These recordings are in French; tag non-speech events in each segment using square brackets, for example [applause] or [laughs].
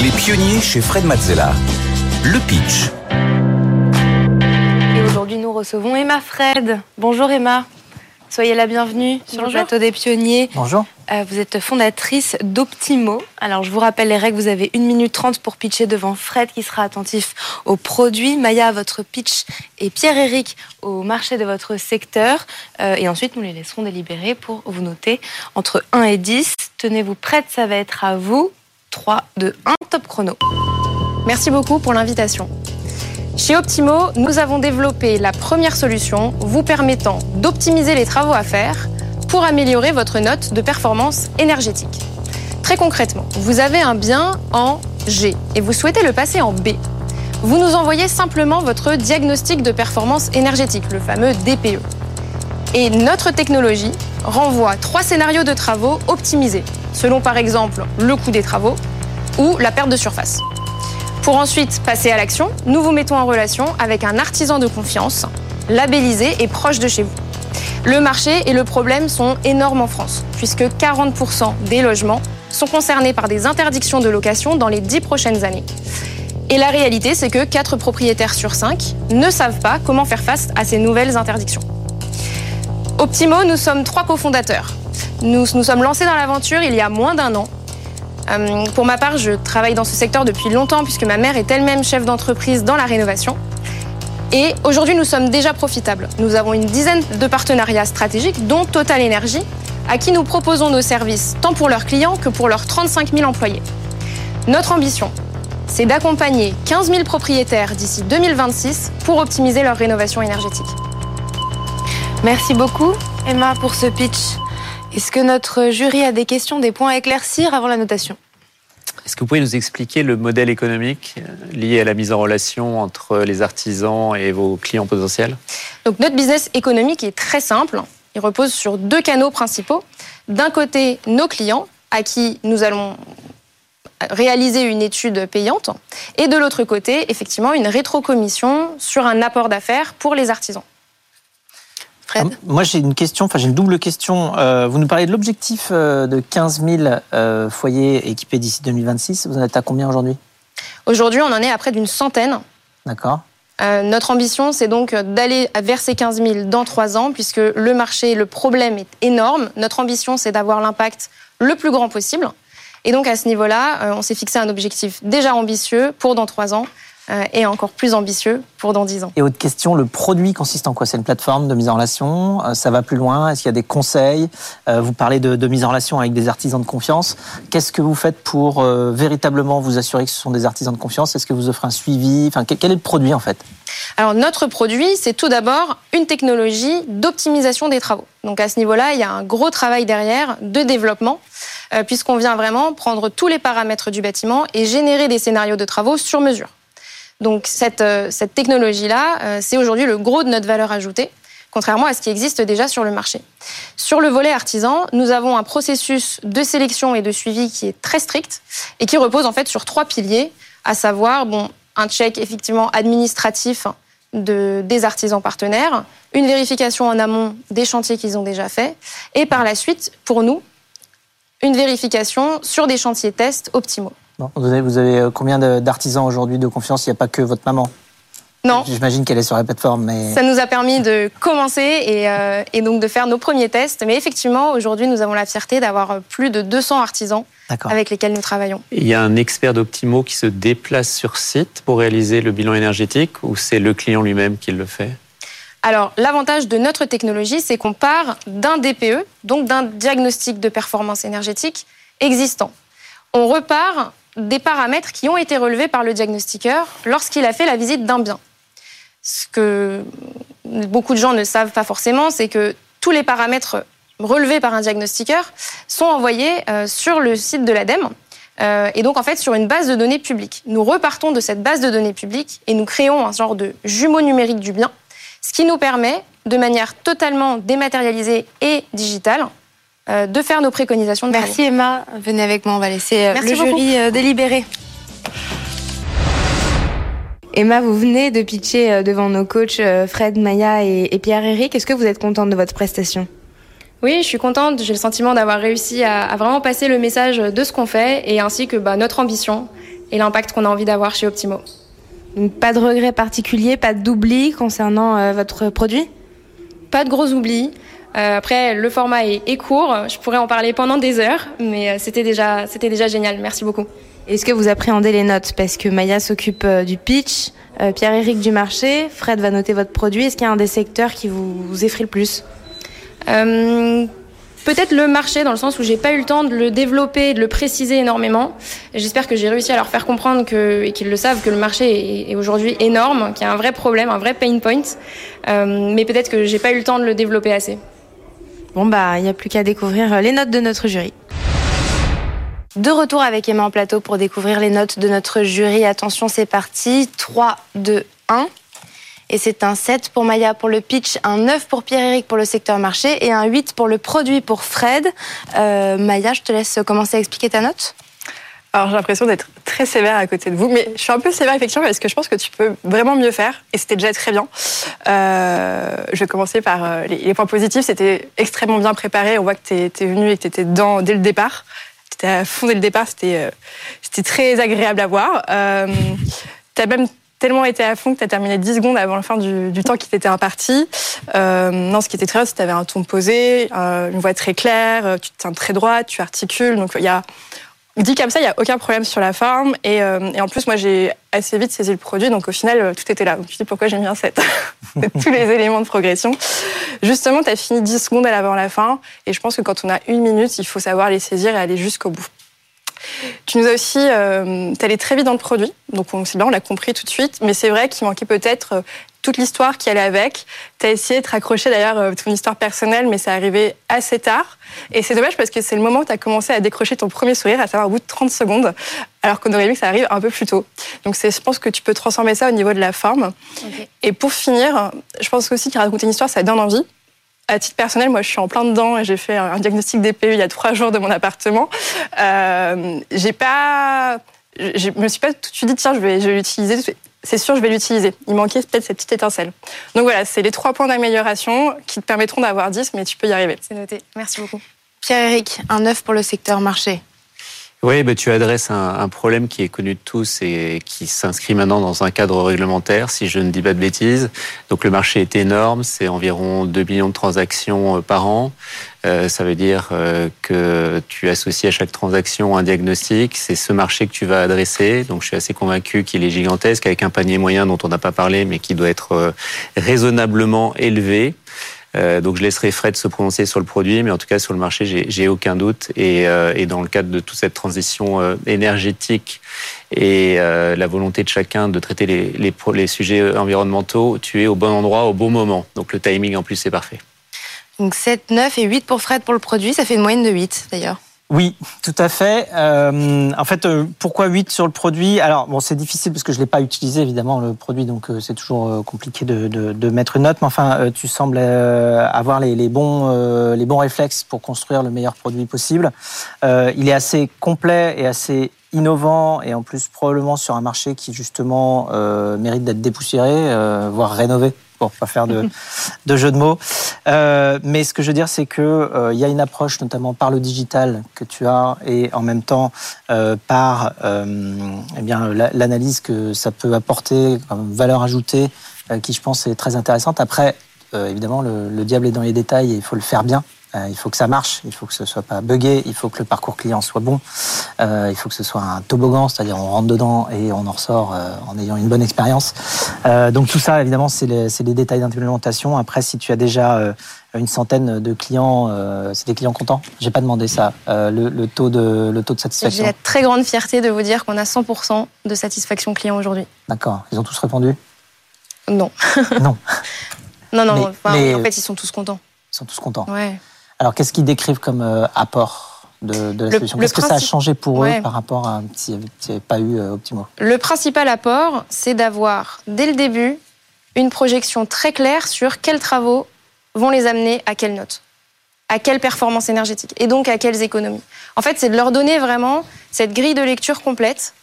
Les pionniers chez Fred Mazzella. Le pitch. Et aujourd'hui, nous recevons Emma Fred. Bonjour Emma. Soyez la bienvenue sur le plateau des pionniers. Bonjour. Euh, vous êtes fondatrice d'Optimo. Alors, je vous rappelle les règles. Vous avez 1 minute 30 pour pitcher devant Fred qui sera attentif aux produits, Maya à votre pitch et Pierre-Éric au marché de votre secteur. Euh, et ensuite, nous les laisserons délibérer pour vous noter entre 1 et 10. Tenez-vous prête, ça va être à vous. 3, 2, 1, top chrono. Merci beaucoup pour l'invitation. Chez Optimo, nous avons développé la première solution vous permettant d'optimiser les travaux à faire pour améliorer votre note de performance énergétique. Très concrètement, vous avez un bien en G et vous souhaitez le passer en B. Vous nous envoyez simplement votre diagnostic de performance énergétique, le fameux DPE. Et notre technologie renvoie trois scénarios de travaux optimisés, selon par exemple le coût des travaux ou la perte de surface. Pour ensuite passer à l'action, nous vous mettons en relation avec un artisan de confiance, labellisé et proche de chez vous. Le marché et le problème sont énormes en France, puisque 40% des logements sont concernés par des interdictions de location dans les 10 prochaines années. Et la réalité, c'est que 4 propriétaires sur 5 ne savent pas comment faire face à ces nouvelles interdictions. Optimo, nous sommes trois cofondateurs. Nous nous sommes lancés dans l'aventure il y a moins d'un an. Euh, pour ma part, je travaille dans ce secteur depuis longtemps puisque ma mère est elle-même chef d'entreprise dans la rénovation. Et aujourd'hui, nous sommes déjà profitables. Nous avons une dizaine de partenariats stratégiques, dont Total Energy, à qui nous proposons nos services tant pour leurs clients que pour leurs 35 000 employés. Notre ambition, c'est d'accompagner 15 000 propriétaires d'ici 2026 pour optimiser leur rénovation énergétique. Merci beaucoup, Emma, pour ce pitch. Est-ce que notre jury a des questions, des points à éclaircir avant la notation? Est-ce que vous pouvez nous expliquer le modèle économique euh, lié à la mise en relation entre les artisans et vos clients potentiels? Donc notre business économique est très simple. Il repose sur deux canaux principaux. D'un côté, nos clients, à qui nous allons réaliser une étude payante, et de l'autre côté, effectivement, une rétrocommission sur un apport d'affaires pour les artisans. Moi, j'ai une question, enfin, j'ai une double question. Euh, vous nous parlez de l'objectif euh, de 15 000 euh, foyers équipés d'ici 2026. Vous en êtes à combien aujourd'hui? Aujourd'hui, on en est à près d'une centaine. D'accord. notre ambition, c'est donc d'aller vers ces 15 000 dans trois ans, puisque le marché, le problème est énorme. Notre ambition, c'est d'avoir l'impact le plus grand possible. Et donc, à ce niveau-là, on s'est fixé un objectif déjà ambitieux pour dans trois ans, et encore plus ambitieux pour dans 10 ans. Et autre question, le produit consiste en quoi? C'est une plateforme de mise en relation? Euh, Ça va plus loin? Est-ce qu'il y a des conseils? Euh, Vous parlez de, mise en relation avec des artisans de confiance. Qu'est-ce que vous faites pour véritablement vous assurer que ce sont des artisans de confiance? Est-ce que vous offrez un suivi? Enfin, quel est le produit en fait? Alors notre produit, c'est tout d'abord une technologie d'optimisation des travaux. Donc à ce niveau-là, il y a un gros travail derrière de développement, puisqu'on vient vraiment prendre tous les paramètres du bâtiment et générer des scénarios de travaux sur mesure. Donc cette, euh, cette technologie-là, euh, c'est aujourd'hui le gros de notre valeur ajoutée contrairement à ce qui existe déjà sur le marché. Sur le volet artisan, nous avons un processus de sélection et de suivi qui est très strict et qui repose en fait sur trois piliers, à savoir bon, un check effectivement administratif de, des artisans partenaires, une vérification en amont des chantiers qu'ils ont déjà faits et par la suite, pour nous, une vérification sur des chantiers tests optimaux vous, avez, euh, combien d'artisans aujourd'hui de confiance? Il n'y a pas que votre maman non. J'imagine qu'elle est sur la plateforme, mais... Ça nous a permis de commencer et, euh, et donc de faire nos premiers tests. Mais effectivement, aujourd'hui, nous avons la fierté d'avoir plus de 200 artisans avec lesquels nous travaillons. Il y a un expert d'Optimo qui se déplace sur site pour réaliser le bilan énergétique ou c'est le client lui-même qui le fait? Alors, l'avantage de notre technologie, c'est qu'on part d'un DPE, donc d'un diagnostic de performance énergétique existant. On repart des paramètres qui ont été relevés par le diagnostiqueur lorsqu'il a fait la visite d'un bien. Ce que beaucoup de gens ne savent pas forcément, c'est que tous les paramètres relevés par un diagnostiqueur sont envoyés euh, sur le site de l'ADEME. Euh, et donc, en fait, sur une base de données publique. Nous repartons de cette base de données publique et nous créons un genre de jumeau numérique du bien, ce qui nous permet, de manière totalement dématérialisée et digitale, de faire nos préconisations. De Merci Emma. Venez avec moi, on va laisser euh, le jury euh, délibérer. Emma, vous venez de pitcher devant nos coachs Fred, Maya et Pierre-Éric. Est-ce que vous êtes contente de votre prestation? Oui, je suis contente. J'ai le sentiment d'avoir réussi à, vraiment passer le message de ce qu'on fait et ainsi que bah, notre ambition et l'impact qu'on a envie d'avoir chez Optimo. Donc, pas de regret particulier, pas d'oubli concernant euh, votre produit? Pas de gros oublis. Euh, après, le format est, est, court. Je pourrais en parler pendant des heures, mais euh, c'était déjà, c'était déjà génial. Merci beaucoup. Est-ce que vous appréhendez les notes? Parce que Maya s'occupe euh, du pitch, Pierre-Éric du marché, Fred va noter votre produit. Est-ce qu'il y a un des secteurs qui vous, vous effraie le plus? Euh, Peut-être le marché, dans le sens où j'ai pas eu le temps de le développer, de le préciser énormément. J'espère que j'ai réussi à leur faire comprendre que, et qu'ils le savent que le marché est, est aujourd'hui énorme, qu'il y a un vrai problème, un vrai pain point. Euh, mais peut-être que j'ai pas eu le temps de le développer assez. Bon bah, il n'y a plus qu'à découvrir les notes de notre jury. De retour avec Emma en plateau pour découvrir les notes de notre jury. Attention, c'est parti. 3, 2, 1. Et c'est un 7 pour Maya pour le pitch, un 9 pour Pierre-Éric pour le secteur marché et un 8 pour le produit pour Fred. Euh, Maya, je te laisse commencer à expliquer ta note. Alors j'ai l'impression d'être très sévère à côté de vous, mais je suis un peu sévère effectivement parce que je pense que tu peux vraiment mieux faire et c'était déjà très bien. Euh, je vais commencer par euh, les, points positifs. C'était extrêmement bien préparé. On voit que tu es, venu et que tu étais dedans dès le départ. Tu étais à fond dès le départ. C'était euh, très agréable à voir. Euh, tu as même tellement été à fond que tu as terminé 10 secondes avant la fin du, temps qui t'était imparti. Non, ce qui était très bien, c'est que tu avais un ton posé, une voix très claire, tu te tiens très droit, tu articules. Donc il y a dit comme ça, il n'y a aucun problème sur la forme. Et, euh, et en plus, moi, j'ai assez vite saisi le produit, donc au final, tout était là. Donc, tu dis pourquoi j'ai mis un 7 Tous les éléments de progression. Justement, tu as fini 10 secondes à l'avant la fin. Et je pense que quand on a une minute, il faut savoir les saisir et aller jusqu'au bout. Tu nous as aussi, euh, allé très vite dans le produit, donc c'est bien, on l'a compris tout de suite, mais c'est vrai qu'il manquait peut-être toute l'histoire qui allait avec. Tu as essayé de te raccrocher d'ailleurs ton histoire personnelle, mais c'est arrivé assez tard. Et c'est dommage parce que c'est le moment où tu as commencé à décrocher ton premier sourire, à savoir au bout de 30 secondes, alors qu'on aurait aimé que ça arrive un peu plus tôt. Donc je pense que tu peux transformer ça au niveau de la forme. Okay. Et pour finir, je pense aussi qu'il raconter une histoire, ça donne envie. À titre personnel, moi, je suis en plein dedans et j'ai fait un diagnostic DPU il y a trois jours de mon appartement. Euh, j'ai pas, je me suis pas tout de suite dit tiens, je vais, je vais l'utiliser. C'est sûr, je vais l'utiliser. Il manquait peut-être cette petite étincelle. Donc voilà, c'est les trois points d'amélioration qui te permettront d'avoir 10, mais tu peux y arriver. C'est noté. Merci beaucoup. Pierre-Éric, un 9 pour le secteur marché. Oui, bah, tu adresses un, un, problème qui est connu de tous et qui s'inscrit maintenant dans un cadre réglementaire, si je ne dis pas de bêtises. Donc le marché est énorme, c'est environ 2 millions de transactions par an. Euh, ça veut dire euh, que tu associes à chaque transaction un diagnostic. C'est ce marché que tu vas adresser. Donc je suis assez convaincu qu'il est gigantesque, avec un panier moyen dont on n'a pas parlé, mais qui doit être euh, raisonnablement élevé. Euh, donc je laisserai Fred se prononcer sur le produit, mais en tout cas sur le marché, j'ai aucun doute. Et, euh, et, dans le cadre de toute cette transition euh, énergétique et la volonté de chacun de traiter les, les, les, sujets environnementaux, tu es au bon endroit au bon moment. Donc le timing en plus c'est parfait. Donc 7, 9 et 8 pour Fred pour le produit, ça fait une moyenne de 8 d'ailleurs. Oui, tout à fait. Euh, en fait, euh, pourquoi 8 sur le produit? Alors, bon, c'est difficile parce que je l'ai pas utilisé, évidemment, le produit, donc euh, c'est toujours compliqué de, de, de, mettre une note. Mais enfin, tu sembles avoir les, les bons, les bons réflexes pour construire le meilleur produit possible. il est assez complet et assez innovant et en plus probablement sur un marché qui justement mérite d'être dépoussiéré, voire rénové pour pas faire de, de jeu de mots. Euh, mais ce que je veux dire, c'est que euh, y a une approche, notamment par le digital que tu as, et en même temps euh, par eh bien l'analyse que ça peut apporter comme valeur ajoutée, qui je pense est très intéressante. Après, évidemment, le, le, diable est dans les détails et il faut le faire bien. il faut que ça marche, il faut que ce soit pas buggé, il faut que le parcours client soit bon, il faut que ce soit un toboggan, c'est-à-dire on rentre dedans et on en ressort en ayant une bonne expérience. Donc tout ça, évidemment, c'est les, les, détails d'implémentation. Après, si tu as déjà une centaine de clients, c'est des clients contents. J'ai pas demandé ça. Le, le, taux de le taux de satisfaction. J'ai la très grande fierté de vous dire qu'on a 100% de satisfaction client aujourd'hui. D'accord. Ils ont tous répondu? [laughs] [laughs] Non. non. Non, non. Enfin. En fait, ils sont tous contents. Ils sont tous contents. Ouais. Alors, qu'est-ce qu'ils décrivent comme euh, apport? De, de la solution Qu'est-ce que ça a changé pour ouais. eux par rapport à s'il n'y avait pas eu euh, Optimo Le principal apport, c'est d'avoir, dès le début, une projection très claire sur quels travaux vont les amener à quelle note, à quelle performance énergétique, et donc à quelles économies. En fait, c'est de leur donner vraiment cette grille de lecture complète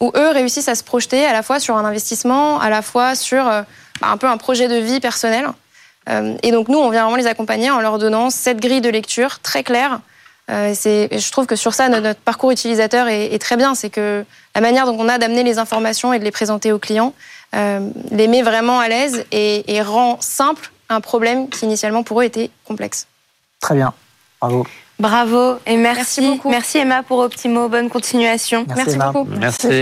où eux réussissent à se projeter à la fois sur un investissement, à la fois sur euh, un peu un projet de vie personnel. Euh, et donc nous, on vient vraiment les accompagner en leur donnant cette grille de lecture très claire Euh, je trouve que sur ça, notre, notre parcours utilisateur est, est très bien. C'est que la manière dont on a d'amener les informations et de les présenter aux clients euh, les met vraiment à l'aise et, et rend simple un problème qui initialement pour eux était complexe. Très bien. Bravo. Bravo et merci. Merci beaucoup. Merci Emma pour Optimo. Bonne continuation. Merci, Emma. beaucoup. Merci.